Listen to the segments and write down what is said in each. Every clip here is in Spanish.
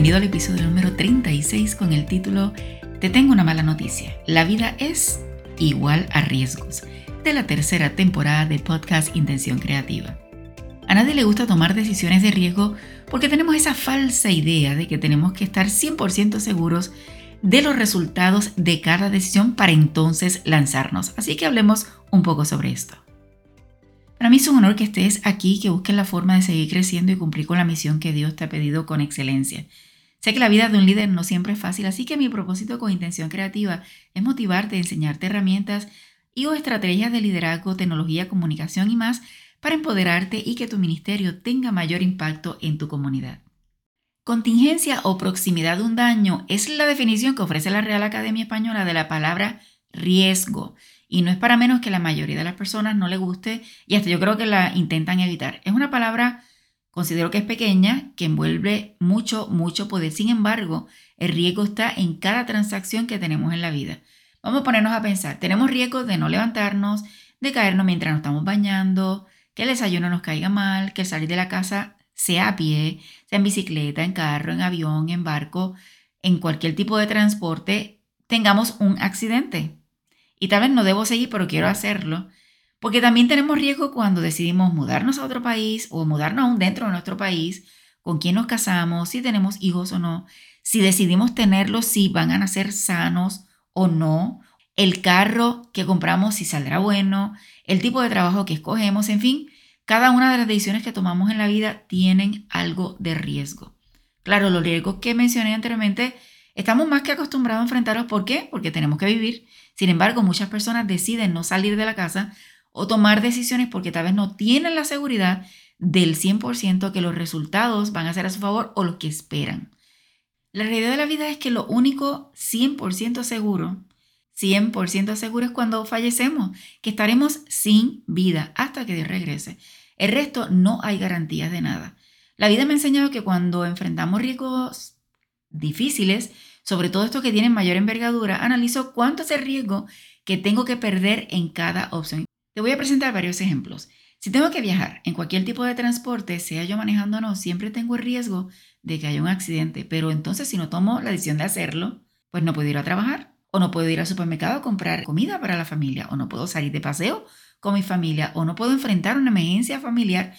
Bienvenido al episodio número 36 con el título Te tengo una mala noticia. La vida es igual a riesgos, de la tercera temporada de podcast Intención Creativa. A nadie le gusta tomar decisiones de riesgo porque tenemos esa falsa idea de que tenemos que estar 100% seguros de los resultados de cada decisión para entonces lanzarnos. Así que hablemos un poco sobre esto. Para mí es un honor que estés aquí, que busques la forma de seguir creciendo y cumplir con la misión que Dios te ha pedido con excelencia. Sé que la vida de un líder no siempre es fácil, así que mi propósito con intención creativa es motivarte, enseñarte herramientas y o estrategias de liderazgo, tecnología, comunicación y más para empoderarte y que tu ministerio tenga mayor impacto en tu comunidad. Contingencia o proximidad de un daño es la definición que ofrece la Real Academia Española de la palabra riesgo. Y no es para menos que la mayoría de las personas no le guste y hasta yo creo que la intentan evitar. Es una palabra Considero que es pequeña, que envuelve mucho, mucho poder. Sin embargo, el riesgo está en cada transacción que tenemos en la vida. Vamos a ponernos a pensar. Tenemos riesgo de no levantarnos, de caernos mientras nos estamos bañando, que el desayuno nos caiga mal, que salir de la casa sea a pie, sea en bicicleta, en carro, en avión, en barco, en cualquier tipo de transporte, tengamos un accidente. Y tal vez no debo seguir, pero quiero hacerlo. Porque también tenemos riesgo cuando decidimos mudarnos a otro país o mudarnos aún dentro de nuestro país, con quién nos casamos, si tenemos hijos o no, si decidimos tenerlos, si van a nacer sanos o no, el carro que compramos, si saldrá bueno, el tipo de trabajo que escogemos, en fin, cada una de las decisiones que tomamos en la vida tienen algo de riesgo. Claro, los riesgos que mencioné anteriormente estamos más que acostumbrados a enfrentarlos. ¿Por qué? Porque tenemos que vivir. Sin embargo, muchas personas deciden no salir de la casa o tomar decisiones porque tal vez no tienen la seguridad del 100% que los resultados van a ser a su favor o lo que esperan. La realidad de la vida es que lo único 100% seguro, 100% seguro es cuando fallecemos, que estaremos sin vida hasta que Dios regrese. El resto no hay garantías de nada. La vida me ha enseñado que cuando enfrentamos riesgos difíciles, sobre todo estos que tienen mayor envergadura, analizo cuánto es el riesgo que tengo que perder en cada opción. Te voy a presentar varios ejemplos. Si tengo que viajar en cualquier tipo de transporte, sea yo manejando o no, siempre tengo el riesgo de que haya un accidente, pero entonces si no tomo la decisión de hacerlo, pues no puedo ir a trabajar, o no puedo ir al supermercado a comprar comida para la familia, o no puedo salir de paseo con mi familia, o no puedo enfrentar una emergencia familiar,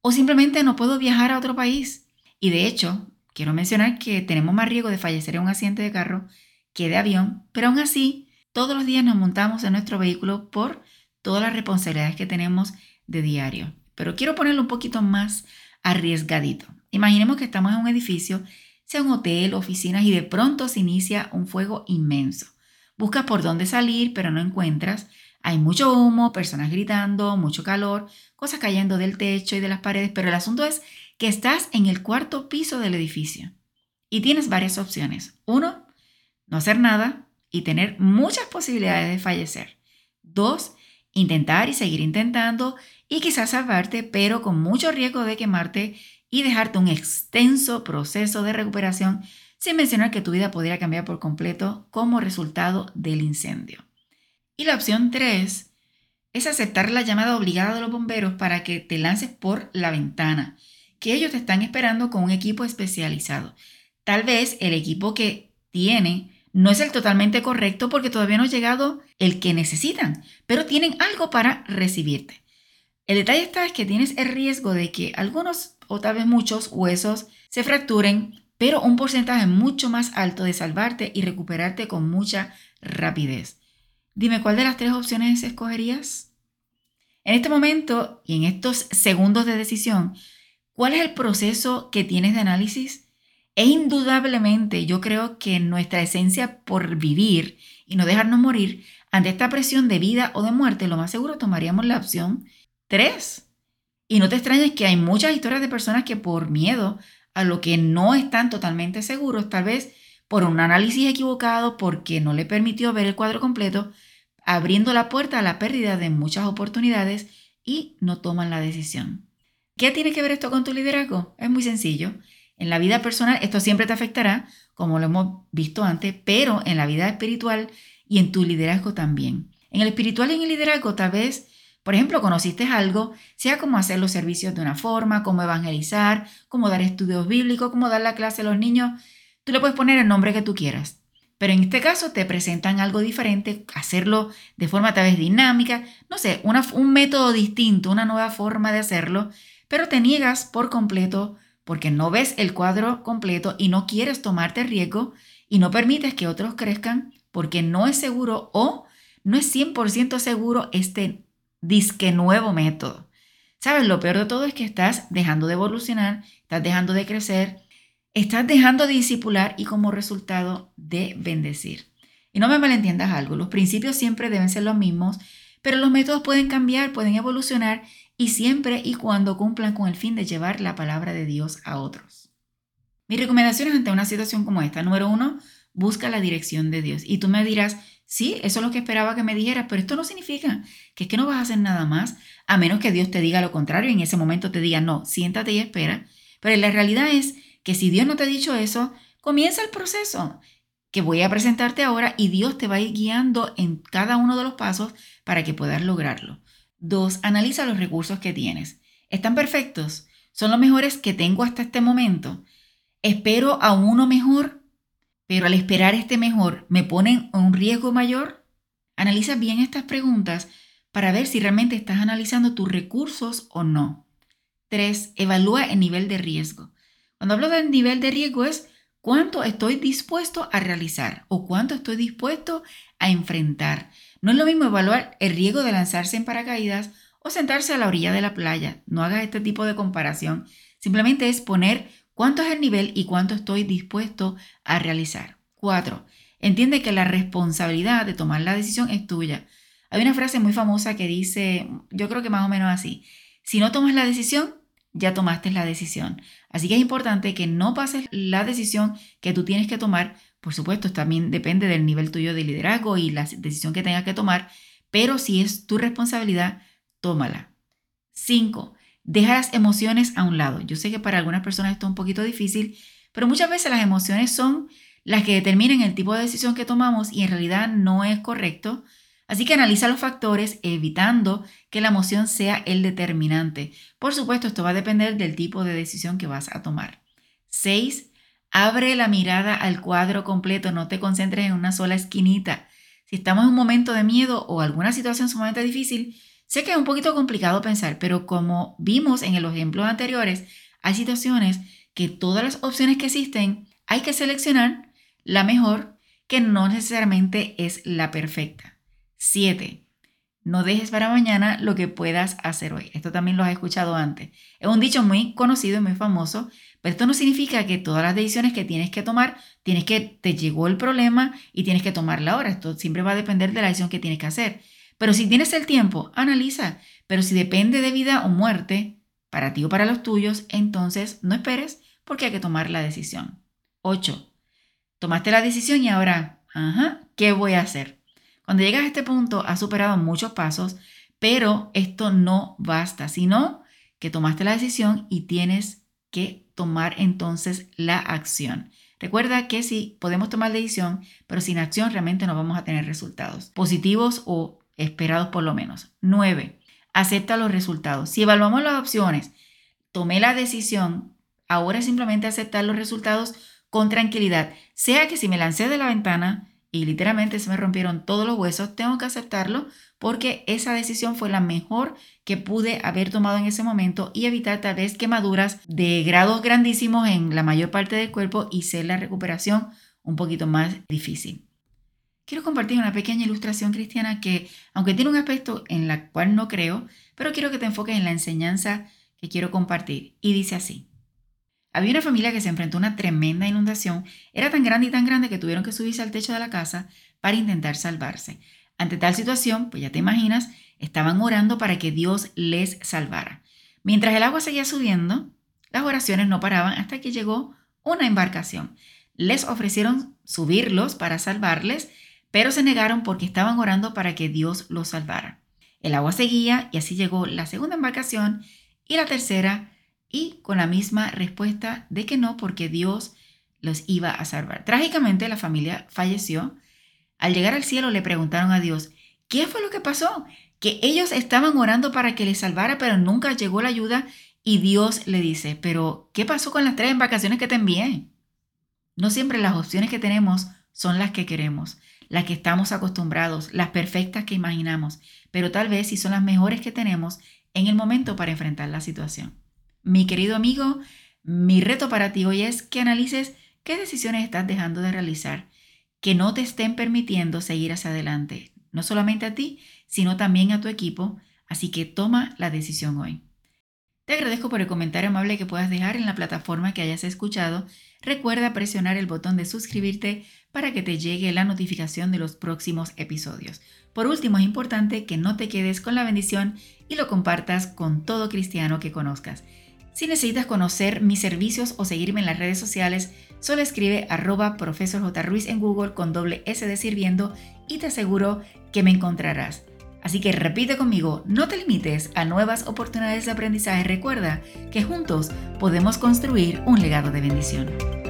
o simplemente no puedo viajar a otro país. Y de hecho, quiero mencionar que tenemos más riesgo de fallecer en un accidente de carro que de avión, pero aún así, todos los días nos montamos en nuestro vehículo por todas las responsabilidades que tenemos de diario. Pero quiero ponerlo un poquito más arriesgadito. Imaginemos que estamos en un edificio, sea un hotel, oficinas, y de pronto se inicia un fuego inmenso. Buscas por dónde salir, pero no encuentras. Hay mucho humo, personas gritando, mucho calor, cosas cayendo del techo y de las paredes, pero el asunto es que estás en el cuarto piso del edificio y tienes varias opciones. Uno, no hacer nada y tener muchas posibilidades de fallecer. Dos, intentar y seguir intentando y quizás salvarte, pero con mucho riesgo de quemarte y dejarte un extenso proceso de recuperación, sin mencionar que tu vida podría cambiar por completo como resultado del incendio. Y la opción 3 es aceptar la llamada obligada de los bomberos para que te lances por la ventana, que ellos te están esperando con un equipo especializado. Tal vez el equipo que tiene no es el totalmente correcto porque todavía no ha llegado el que necesitan, pero tienen algo para recibirte. El detalle está es que tienes el riesgo de que algunos o tal vez muchos huesos se fracturen, pero un porcentaje mucho más alto de salvarte y recuperarte con mucha rapidez. Dime cuál de las tres opciones escogerías. En este momento y en estos segundos de decisión, ¿cuál es el proceso que tienes de análisis? E indudablemente yo creo que nuestra esencia por vivir y no dejarnos morir ante esta presión de vida o de muerte, lo más seguro tomaríamos la opción 3. Y no te extrañes que hay muchas historias de personas que por miedo a lo que no están totalmente seguros, tal vez por un análisis equivocado, porque no le permitió ver el cuadro completo, abriendo la puerta a la pérdida de muchas oportunidades y no toman la decisión. ¿Qué tiene que ver esto con tu liderazgo? Es muy sencillo. En la vida personal esto siempre te afectará, como lo hemos visto antes, pero en la vida espiritual y en tu liderazgo también. En el espiritual y en el liderazgo tal vez, por ejemplo, conociste algo, sea como hacer los servicios de una forma, cómo evangelizar, cómo dar estudios bíblicos, cómo dar la clase a los niños. Tú le puedes poner el nombre que tú quieras. Pero en este caso te presentan algo diferente, hacerlo de forma tal vez dinámica, no sé, un método distinto, una nueva forma de hacerlo, pero te niegas por completo porque no ves el cuadro completo y no quieres tomarte riesgo y no permites que otros crezcan porque no es seguro o no es 100% seguro este disque nuevo método. ¿Sabes? Lo peor de todo es que estás dejando de evolucionar, estás dejando de crecer, estás dejando de discipular y como resultado de bendecir. Y no me malentiendas algo, los principios siempre deben ser los mismos, pero los métodos pueden cambiar, pueden evolucionar y siempre y cuando cumplan con el fin de llevar la palabra de Dios a otros. Mis recomendaciones ante una situación como esta, número uno, busca la dirección de Dios. Y tú me dirás, sí, eso es lo que esperaba que me dijeras, pero esto no significa que es que no vas a hacer nada más, a menos que Dios te diga lo contrario y en ese momento te diga, no, siéntate y espera. Pero la realidad es que si Dios no te ha dicho eso, comienza el proceso que voy a presentarte ahora y Dios te va a ir guiando en cada uno de los pasos para que puedas lograrlo. Dos, analiza los recursos que tienes. ¿Están perfectos? ¿Son los mejores que tengo hasta este momento? ¿Espero a uno mejor? Pero al esperar este mejor, ¿me ponen un riesgo mayor? Analiza bien estas preguntas para ver si realmente estás analizando tus recursos o no. Tres, evalúa el nivel de riesgo. Cuando hablo del nivel de riesgo es cuánto estoy dispuesto a realizar o cuánto estoy dispuesto a enfrentar. No es lo mismo evaluar el riesgo de lanzarse en paracaídas o sentarse a la orilla de la playa. No hagas este tipo de comparación. Simplemente es poner cuánto es el nivel y cuánto estoy dispuesto a realizar. 4. Entiende que la responsabilidad de tomar la decisión es tuya. Hay una frase muy famosa que dice, yo creo que más o menos así, si no tomas la decisión, ya tomaste la decisión. Así que es importante que no pases la decisión que tú tienes que tomar. Por supuesto, también depende del nivel tuyo de liderazgo y la decisión que tengas que tomar, pero si es tu responsabilidad, tómala. 5. Deja las emociones a un lado. Yo sé que para algunas personas esto es un poquito difícil, pero muchas veces las emociones son las que determinan el tipo de decisión que tomamos y en realidad no es correcto. Así que analiza los factores evitando que la emoción sea el determinante. Por supuesto, esto va a depender del tipo de decisión que vas a tomar. 6. Abre la mirada al cuadro completo, no te concentres en una sola esquinita. Si estamos en un momento de miedo o alguna situación sumamente difícil, sé que es un poquito complicado pensar, pero como vimos en los ejemplos anteriores, hay situaciones que todas las opciones que existen hay que seleccionar la mejor que no necesariamente es la perfecta. 7. No dejes para mañana lo que puedas hacer hoy. Esto también lo has escuchado antes. Es un dicho muy conocido y muy famoso, pero esto no significa que todas las decisiones que tienes que tomar, tienes que, te llegó el problema y tienes que tomarla ahora. Esto siempre va a depender de la decisión que tienes que hacer. Pero si tienes el tiempo, analiza. Pero si depende de vida o muerte, para ti o para los tuyos, entonces no esperes porque hay que tomar la decisión. 8. Tomaste la decisión y ahora, ajá, ¿qué voy a hacer? Cuando llegas a este punto, has superado muchos pasos, pero esto no basta, sino que tomaste la decisión y tienes que tomar entonces la acción. Recuerda que sí, podemos tomar decisión, pero sin acción realmente no vamos a tener resultados positivos o esperados por lo menos. 9. Acepta los resultados. Si evaluamos las opciones, tomé la decisión, ahora simplemente aceptar los resultados con tranquilidad. Sea que si me lancé de la ventana, y literalmente se me rompieron todos los huesos, tengo que aceptarlo porque esa decisión fue la mejor que pude haber tomado en ese momento y evitar tal vez quemaduras de grados grandísimos en la mayor parte del cuerpo y ser la recuperación un poquito más difícil. Quiero compartir una pequeña ilustración cristiana que, aunque tiene un aspecto en la cual no creo, pero quiero que te enfoques en la enseñanza que quiero compartir. Y dice así. Había una familia que se enfrentó a una tremenda inundación. Era tan grande y tan grande que tuvieron que subirse al techo de la casa para intentar salvarse. Ante tal situación, pues ya te imaginas, estaban orando para que Dios les salvara. Mientras el agua seguía subiendo, las oraciones no paraban hasta que llegó una embarcación. Les ofrecieron subirlos para salvarles, pero se negaron porque estaban orando para que Dios los salvara. El agua seguía y así llegó la segunda embarcación y la tercera y con la misma respuesta de que no porque Dios los iba a salvar. Trágicamente la familia falleció. Al llegar al cielo le preguntaron a Dios, ¿qué fue lo que pasó? Que ellos estaban orando para que les salvara, pero nunca llegó la ayuda y Dios le dice, pero ¿qué pasó con las tres embarcaciones que te envié? No siempre las opciones que tenemos son las que queremos, las que estamos acostumbrados, las perfectas que imaginamos, pero tal vez sí son las mejores que tenemos en el momento para enfrentar la situación. Mi querido amigo, mi reto para ti hoy es que analices qué decisiones estás dejando de realizar que no te estén permitiendo seguir hacia adelante, no solamente a ti, sino también a tu equipo, así que toma la decisión hoy. Te agradezco por el comentario amable que puedas dejar en la plataforma que hayas escuchado. Recuerda presionar el botón de suscribirte para que te llegue la notificación de los próximos episodios. Por último, es importante que no te quedes con la bendición y lo compartas con todo cristiano que conozcas. Si necesitas conocer mis servicios o seguirme en las redes sociales, solo escribe arroba profesor J. En Google con doble S de sirviendo y te aseguro que me encontrarás. Así que repite conmigo, no te limites a nuevas oportunidades de aprendizaje. Recuerda que juntos podemos construir un legado de bendición.